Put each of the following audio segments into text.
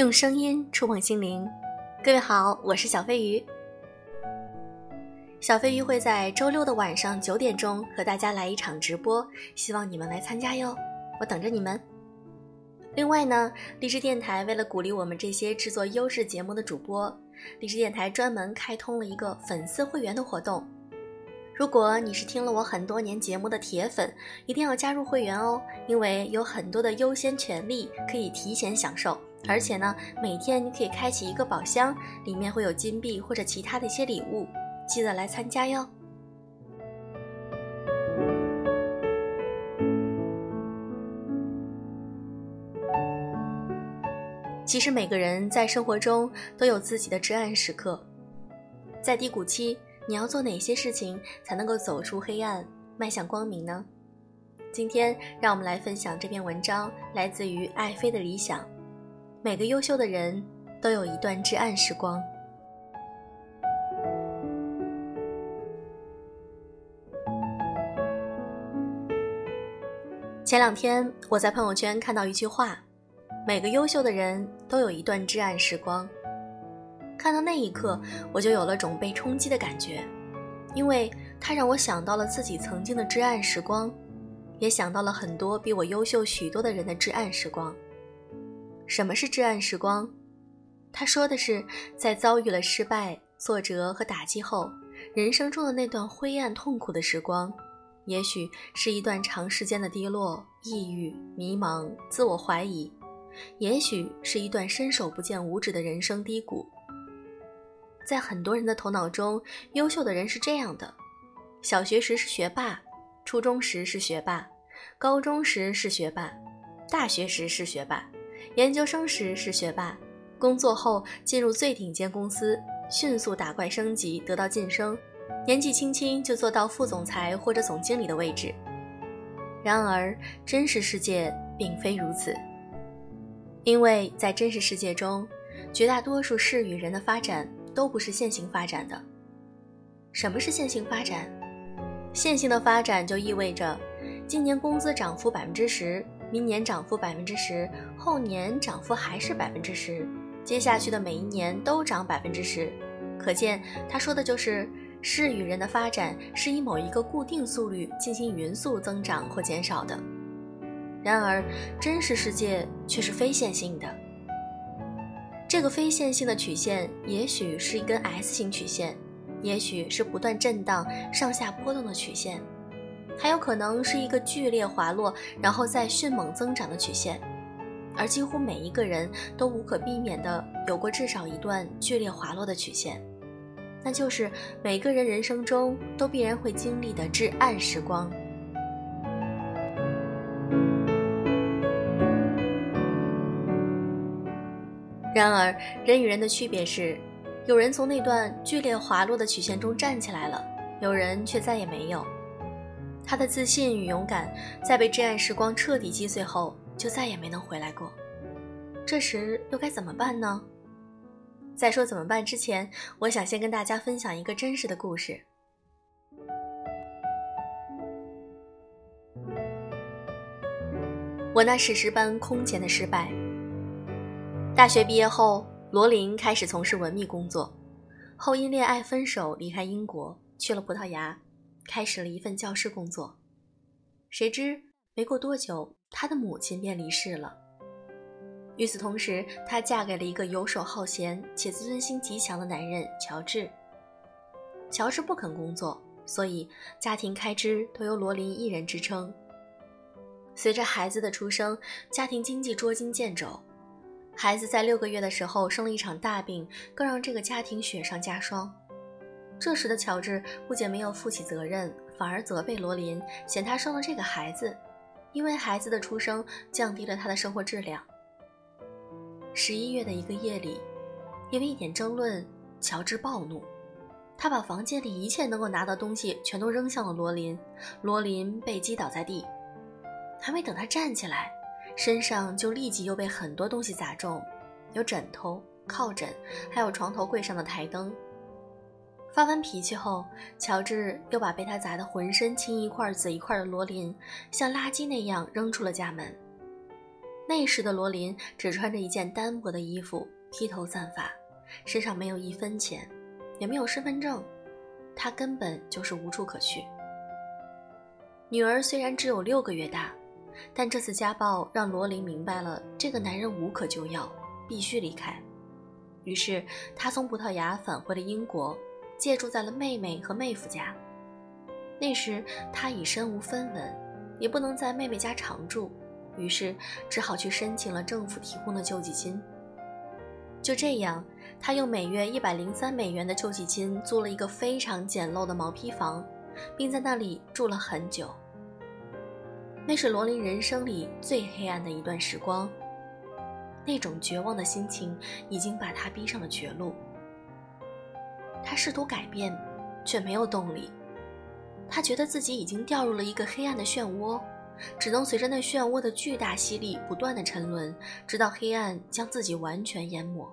用声音触碰心灵，各位好，我是小飞鱼。小飞鱼会在周六的晚上九点钟和大家来一场直播，希望你们来参加哟，我等着你们。另外呢，荔枝电台为了鼓励我们这些制作优质节目的主播，荔枝电台专门开通了一个粉丝会员的活动。如果你是听了我很多年节目的铁粉，一定要加入会员哦，因为有很多的优先权利可以提前享受，而且呢，每天你可以开启一个宝箱，里面会有金币或者其他的一些礼物，记得来参加哟。其实每个人在生活中都有自己的至暗时刻，在低谷期。你要做哪些事情才能够走出黑暗，迈向光明呢？今天让我们来分享这篇文章，来自于爱妃的理想。每个优秀的人都有一段至暗时光。前两天我在朋友圈看到一句话：每个优秀的人都有一段至暗时光。看到那一刻，我就有了种被冲击的感觉，因为它让我想到了自己曾经的至暗时光，也想到了很多比我优秀许多的人的至暗时光。什么是至暗时光？他说的是，在遭遇了失败、挫折和打击后，人生中的那段灰暗痛苦的时光，也许是一段长时间的低落、抑郁、迷茫、自我怀疑，也许是一段伸手不见五指的人生低谷。在很多人的头脑中，优秀的人是这样的：小学时是学霸，初中时是学霸，高中时是学霸，大学时是学霸，研究生时是学霸，工作后进入最顶尖公司，迅速打怪升级，得到晋升，年纪轻轻就做到副总裁或者总经理的位置。然而，真实世界并非如此，因为在真实世界中，绝大多数事与人的发展。都不是线性发展的。什么是线性发展？线性的发展就意味着，今年工资涨幅百分之十，明年涨幅百分之十，后年涨幅还是百分之十，接下去的每一年都涨百分之十。可见，他说的就是事与人的发展是以某一个固定速率进行匀速增长或减少的。然而，真实世界却是非线性的。这个非线性的曲线，也许是一根 S 型曲线，也许是不断震荡、上下波动的曲线，还有可能是一个剧烈滑落，然后再迅猛增长的曲线。而几乎每一个人都无可避免地有过至少一段剧烈滑落的曲线，那就是每个人人生中都必然会经历的至暗时光。然而，人与人的区别是，有人从那段剧烈滑落的曲线中站起来了，有人却再也没有。他的自信与勇敢，在被至暗时光彻底击碎后，就再也没能回来过。这时又该怎么办呢？在说怎么办之前，我想先跟大家分享一个真实的故事。我那史诗般空前的失败。大学毕业后，罗琳开始从事文秘工作，后因恋爱分手，离开英国，去了葡萄牙，开始了一份教师工作。谁知没过多久，她的母亲便离世了。与此同时，她嫁给了一个游手好闲且自尊心极强的男人乔治。乔治不肯工作，所以家庭开支都由罗琳一人支撑。随着孩子的出生，家庭经济捉襟见肘。孩子在六个月的时候生了一场大病，更让这个家庭雪上加霜。这时的乔治不仅没有负起责任，反而责备罗琳，嫌他生了这个孩子，因为孩子的出生降低了他的生活质量。十一月的一个夜里，因为一点争论，乔治暴怒，他把房间里一切能够拿到东西全都扔向了罗琳，罗琳被击倒在地，还没等他站起来。身上就立即又被很多东西砸中，有枕头、靠枕，还有床头柜上的台灯。发完脾气后，乔治又把被他砸得浑身青一块紫一块的罗琳，像垃圾那样扔出了家门。那时的罗琳只穿着一件单薄的衣服，披头散发，身上没有一分钱，也没有身份证，她根本就是无处可去。女儿虽然只有六个月大，但这次家暴让罗琳明白了这个男人无可救药，必须离开。于是，她从葡萄牙返回了英国，借住在了妹妹和妹夫家。那时，他已身无分文，也不能在妹妹家常住。于是只好去申请了政府提供的救济金。就这样，他用每月一百零三美元的救济金租了一个非常简陋的毛坯房，并在那里住了很久。那是罗琳人生里最黑暗的一段时光。那种绝望的心情已经把他逼上了绝路。他试图改变，却没有动力。他觉得自己已经掉入了一个黑暗的漩涡。只能随着那漩涡的巨大吸力不断的沉沦，直到黑暗将自己完全淹没。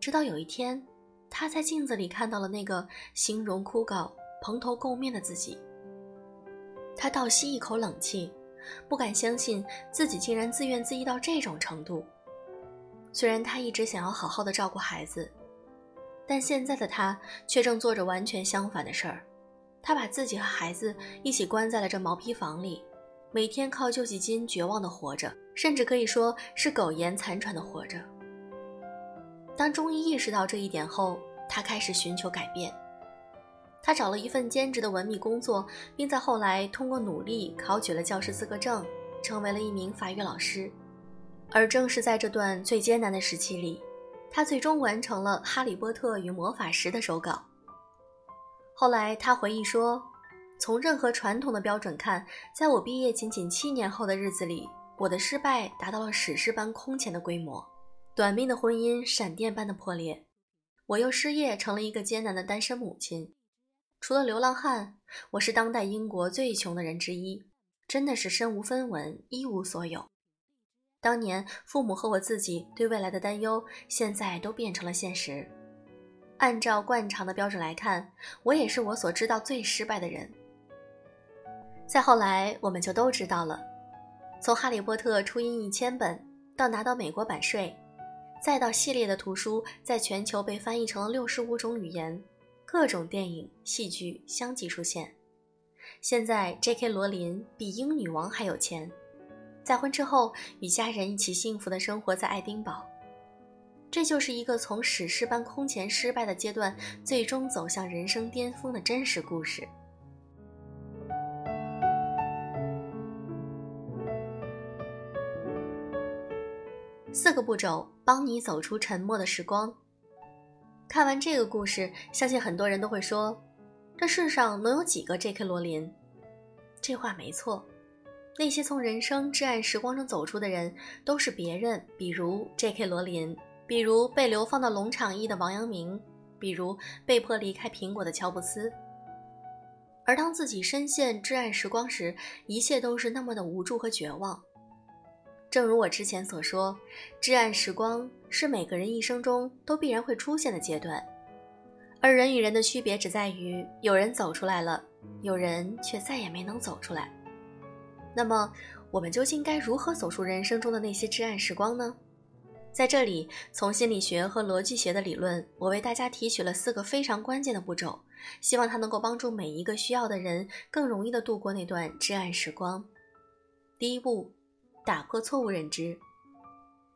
直到有一天，他在镜子里看到了那个形容枯槁、蓬头垢面的自己。他倒吸一口冷气，不敢相信自己竟然自怨自艾到这种程度。虽然他一直想要好好的照顾孩子，但现在的他却正做着完全相反的事儿。他把自己和孩子一起关在了这毛坯房里，每天靠救济金绝望的活着，甚至可以说是苟延残喘的活着。当终于意识到这一点后，他开始寻求改变。他找了一份兼职的文秘工作，并在后来通过努力考取了教师资格证，成为了一名法语老师。而正是在这段最艰难的时期里，他最终完成了《哈利波特与魔法石》的手稿。后来，他回忆说：“从任何传统的标准看，在我毕业仅仅七年后的日子里，我的失败达到了史诗般空前的规模。短命的婚姻，闪电般的破裂，我又失业，成了一个艰难的单身母亲。除了流浪汉，我是当代英国最穷的人之一，真的是身无分文，一无所有。当年父母和我自己对未来的担忧，现在都变成了现实。”按照惯常的标准来看，我也是我所知道最失败的人。再后来，我们就都知道了，从《哈利波特》初印一千本，到拿到美国版税，再到系列的图书在全球被翻译成了六十五种语言，各种电影、戏剧相继出现。现在，J.K. 罗琳比英女王还有钱，再婚之后与家人一起幸福的生活在爱丁堡。这就是一个从史诗般空前失败的阶段，最终走向人生巅峰的真实故事。四个步骤帮你走出沉默的时光。看完这个故事，相信很多人都会说：“这世上能有几个 J.K. 罗琳？”这话没错，那些从人生至暗时光中走出的人，都是别人，比如 J.K. 罗琳。比如被流放到农场一的王阳明，比如被迫离开苹果的乔布斯。而当自己深陷至暗时光时，一切都是那么的无助和绝望。正如我之前所说，至暗时光是每个人一生中都必然会出现的阶段，而人与人的区别只在于，有人走出来了，有人却再也没能走出来。那么，我们究竟该如何走出人生中的那些至暗时光呢？在这里，从心理学和逻辑学的理论，我为大家提取了四个非常关键的步骤，希望它能够帮助每一个需要的人更容易的度过那段至暗时光。第一步，打破错误认知。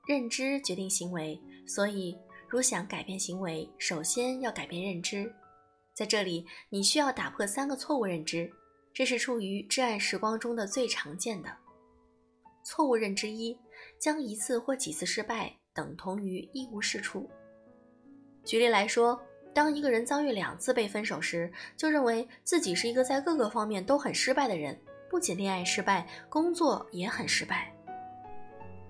认知决定行为，所以如想改变行为，首先要改变认知。在这里，你需要打破三个错误认知，这是处于挚爱时光中的最常见的错误认知一：将一次或几次失败。等同于一无是处。举例来说，当一个人遭遇两次被分手时，就认为自己是一个在各个方面都很失败的人，不仅恋爱失败，工作也很失败。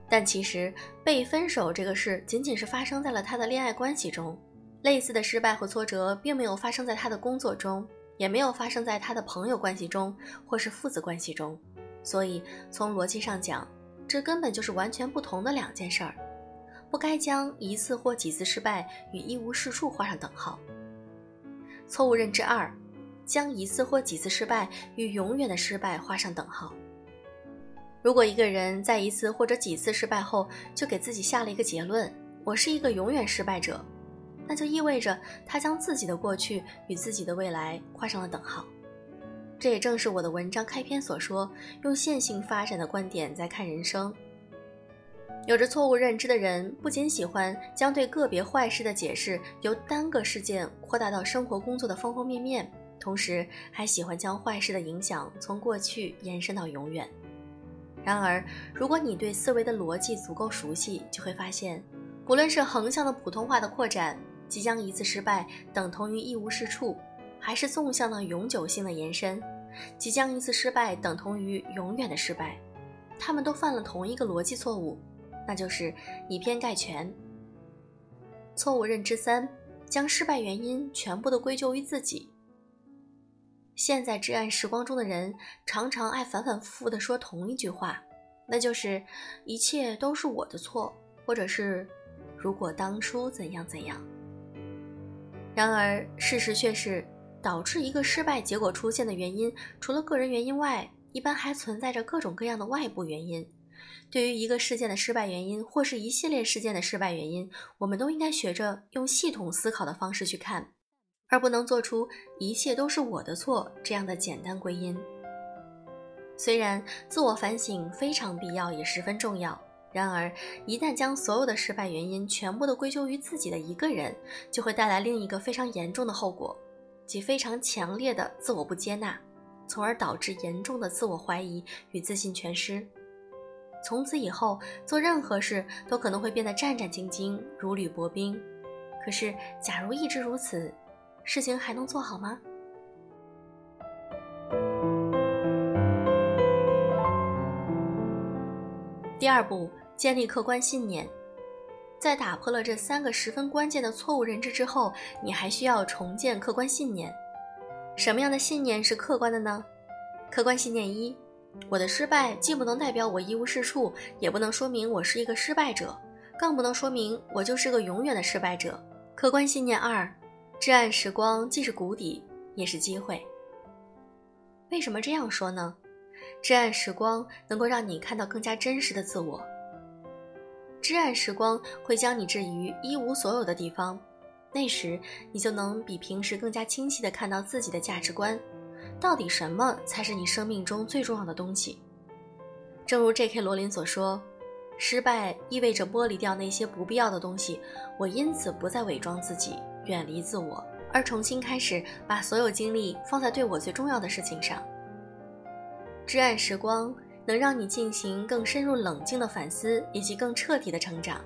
但其实被分手这个事仅仅是发生在了他的恋爱关系中，类似的失败和挫折并没有发生在他的工作中，也没有发生在他的朋友关系中或是父子关系中。所以从逻辑上讲，这根本就是完全不同的两件事儿。不该将一次或几次失败与一无是处画上等号。错误认知二，将一次或几次失败与永远的失败画上等号。如果一个人在一次或者几次失败后，就给自己下了一个结论：“我是一个永远失败者”，那就意味着他将自己的过去与自己的未来画上了等号。这也正是我的文章开篇所说，用线性发展的观点在看人生。有着错误认知的人，不仅喜欢将对个别坏事的解释由单个事件扩大到生活工作的方方面面，同时还喜欢将坏事的影响从过去延伸到永远。然而，如果你对思维的逻辑足够熟悉，就会发现，不论是横向的普通话的扩展，即将一次失败等同于一无是处，还是纵向的永久性的延伸，即将一次失败等同于永远的失败，他们都犯了同一个逻辑错误，那就是以偏概全。错误认知三：将失败原因全部都归咎于自己。现在至暗时光中的人常常爱反反复复地说同一句话，那就是一切都是我的错，或者是如果当初怎样怎样。然而事实却是，导致一个失败结果出现的原因，除了个人原因外，一般还存在着各种各样的外部原因。对于一个事件的失败原因，或是一系列事件的失败原因，我们都应该学着用系统思考的方式去看。而不能做出一切都是我的错这样的简单归因。虽然自我反省非常必要，也十分重要，然而一旦将所有的失败原因全部都归咎于自己的一个人，就会带来另一个非常严重的后果，即非常强烈的自我不接纳，从而导致严重的自我怀疑与自信全失。从此以后，做任何事都可能会变得战战兢兢，如履薄冰。可是，假如一直如此，事情还能做好吗？第二步，建立客观信念。在打破了这三个十分关键的错误认知之后，你还需要重建客观信念。什么样的信念是客观的呢？客观信念一：我的失败既不能代表我一无是处，也不能说明我是一个失败者，更不能说明我就是个永远的失败者。客观信念二。至暗时光既是谷底，也是机会。为什么这样说呢？至暗时光能够让你看到更加真实的自我。至暗时光会将你置于一无所有的地方，那时你就能比平时更加清晰地看到自己的价值观，到底什么才是你生命中最重要的东西。正如 J.K. 罗琳所说：“失败意味着剥离掉那些不必要的东西，我因此不再伪装自己。”远离自我，而重新开始，把所有精力放在对我最重要的事情上。至暗时光能让你进行更深入冷静的反思，以及更彻底的成长。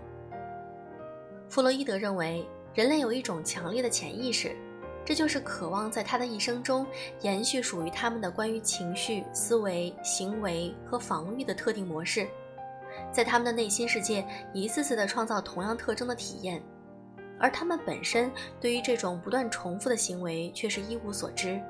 弗洛伊德认为，人类有一种强烈的潜意识，这就是渴望在他的一生中延续属于他们的关于情绪、思维、行为和防御的特定模式，在他们的内心世界一次次地创造同样特征的体验。而他们本身对于这种不断重复的行为却是一无所知，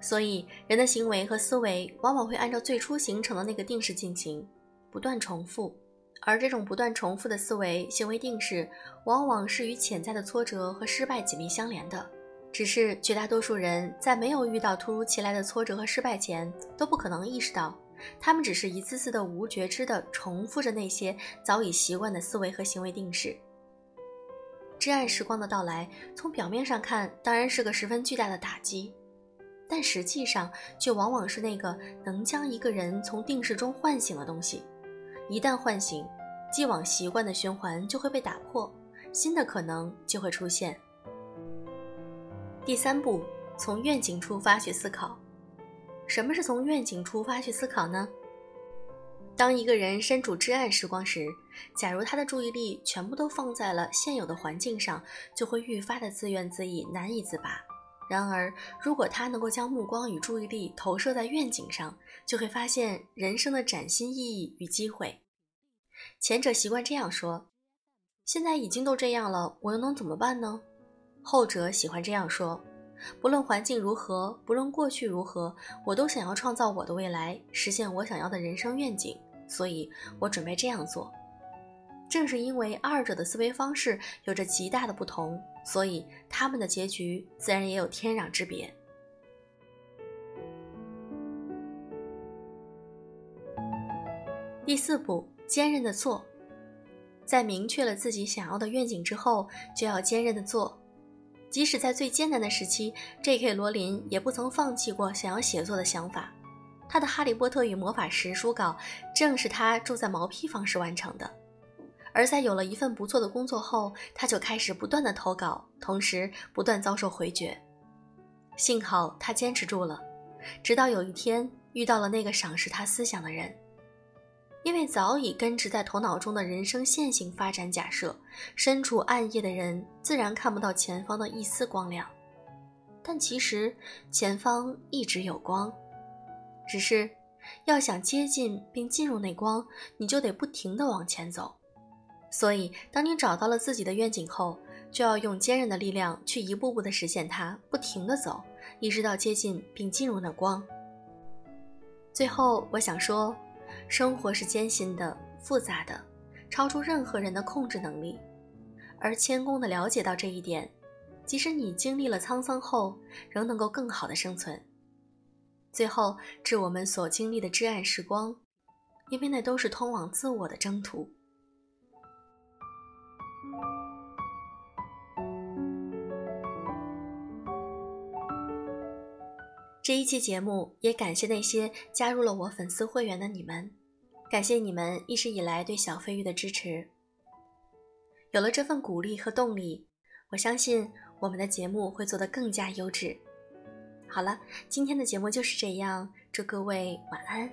所以人的行为和思维往往会按照最初形成的那个定式进行，不断重复。而这种不断重复的思维行为定式，往往是与潜在的挫折和失败紧密相连的。只是绝大多数人在没有遇到突如其来的挫折和失败前，都不可能意识到，他们只是一次次的无觉知的重复着那些早已习惯的思维和行为定式。至暗时光的到来，从表面上看当然是个十分巨大的打击，但实际上却往往是那个能将一个人从定式中唤醒的东西。一旦唤醒，既往习惯的循环就会被打破，新的可能就会出现。第三步，从愿景出发去思考。什么是从愿景出发去思考呢？当一个人身处至暗时光时，假如他的注意力全部都放在了现有的环境上，就会愈发的自怨自艾，难以自拔。然而，如果他能够将目光与注意力投射在愿景上，就会发现人生的崭新意义与机会。前者习惯这样说：“现在已经都这样了，我又能怎么办呢？”后者喜欢这样说：“不论环境如何，不论过去如何，我都想要创造我的未来，实现我想要的人生愿景。”所以我准备这样做。正是因为二者的思维方式有着极大的不同，所以他们的结局自然也有天壤之别。第四步，坚韧的做。在明确了自己想要的愿景之后，就要坚韧的做。即使在最艰难的时期，J.K. 罗琳也不曾放弃过想要写作的想法。他的《哈利波特与魔法石》书稿正是他住在毛坯房时完成的。而在有了一份不错的工作后，他就开始不断的投稿，同时不断遭受回绝。幸好他坚持住了，直到有一天遇到了那个赏识他思想的人。因为早已根植在头脑中的人生线性发展假设，身处暗夜的人自然看不到前方的一丝光亮。但其实前方一直有光，只是要想接近并进入那光，你就得不停地往前走。所以，当你找到了自己的愿景后，就要用坚韧的力量去一步步地实现它，不停地走，一直到接近并进入那光。最后，我想说，生活是艰辛的、复杂的，超出任何人的控制能力。而谦恭地了解到这一点，即使你经历了沧桑后，仍能够更好的生存。最后，致我们所经历的至暗时光，因为那都是通往自我的征途。这一期节目也感谢那些加入了我粉丝会员的你们，感谢你们一直以来对小飞鱼的支持。有了这份鼓励和动力，我相信我们的节目会做得更加优质。好了，今天的节目就是这样，祝各位晚安。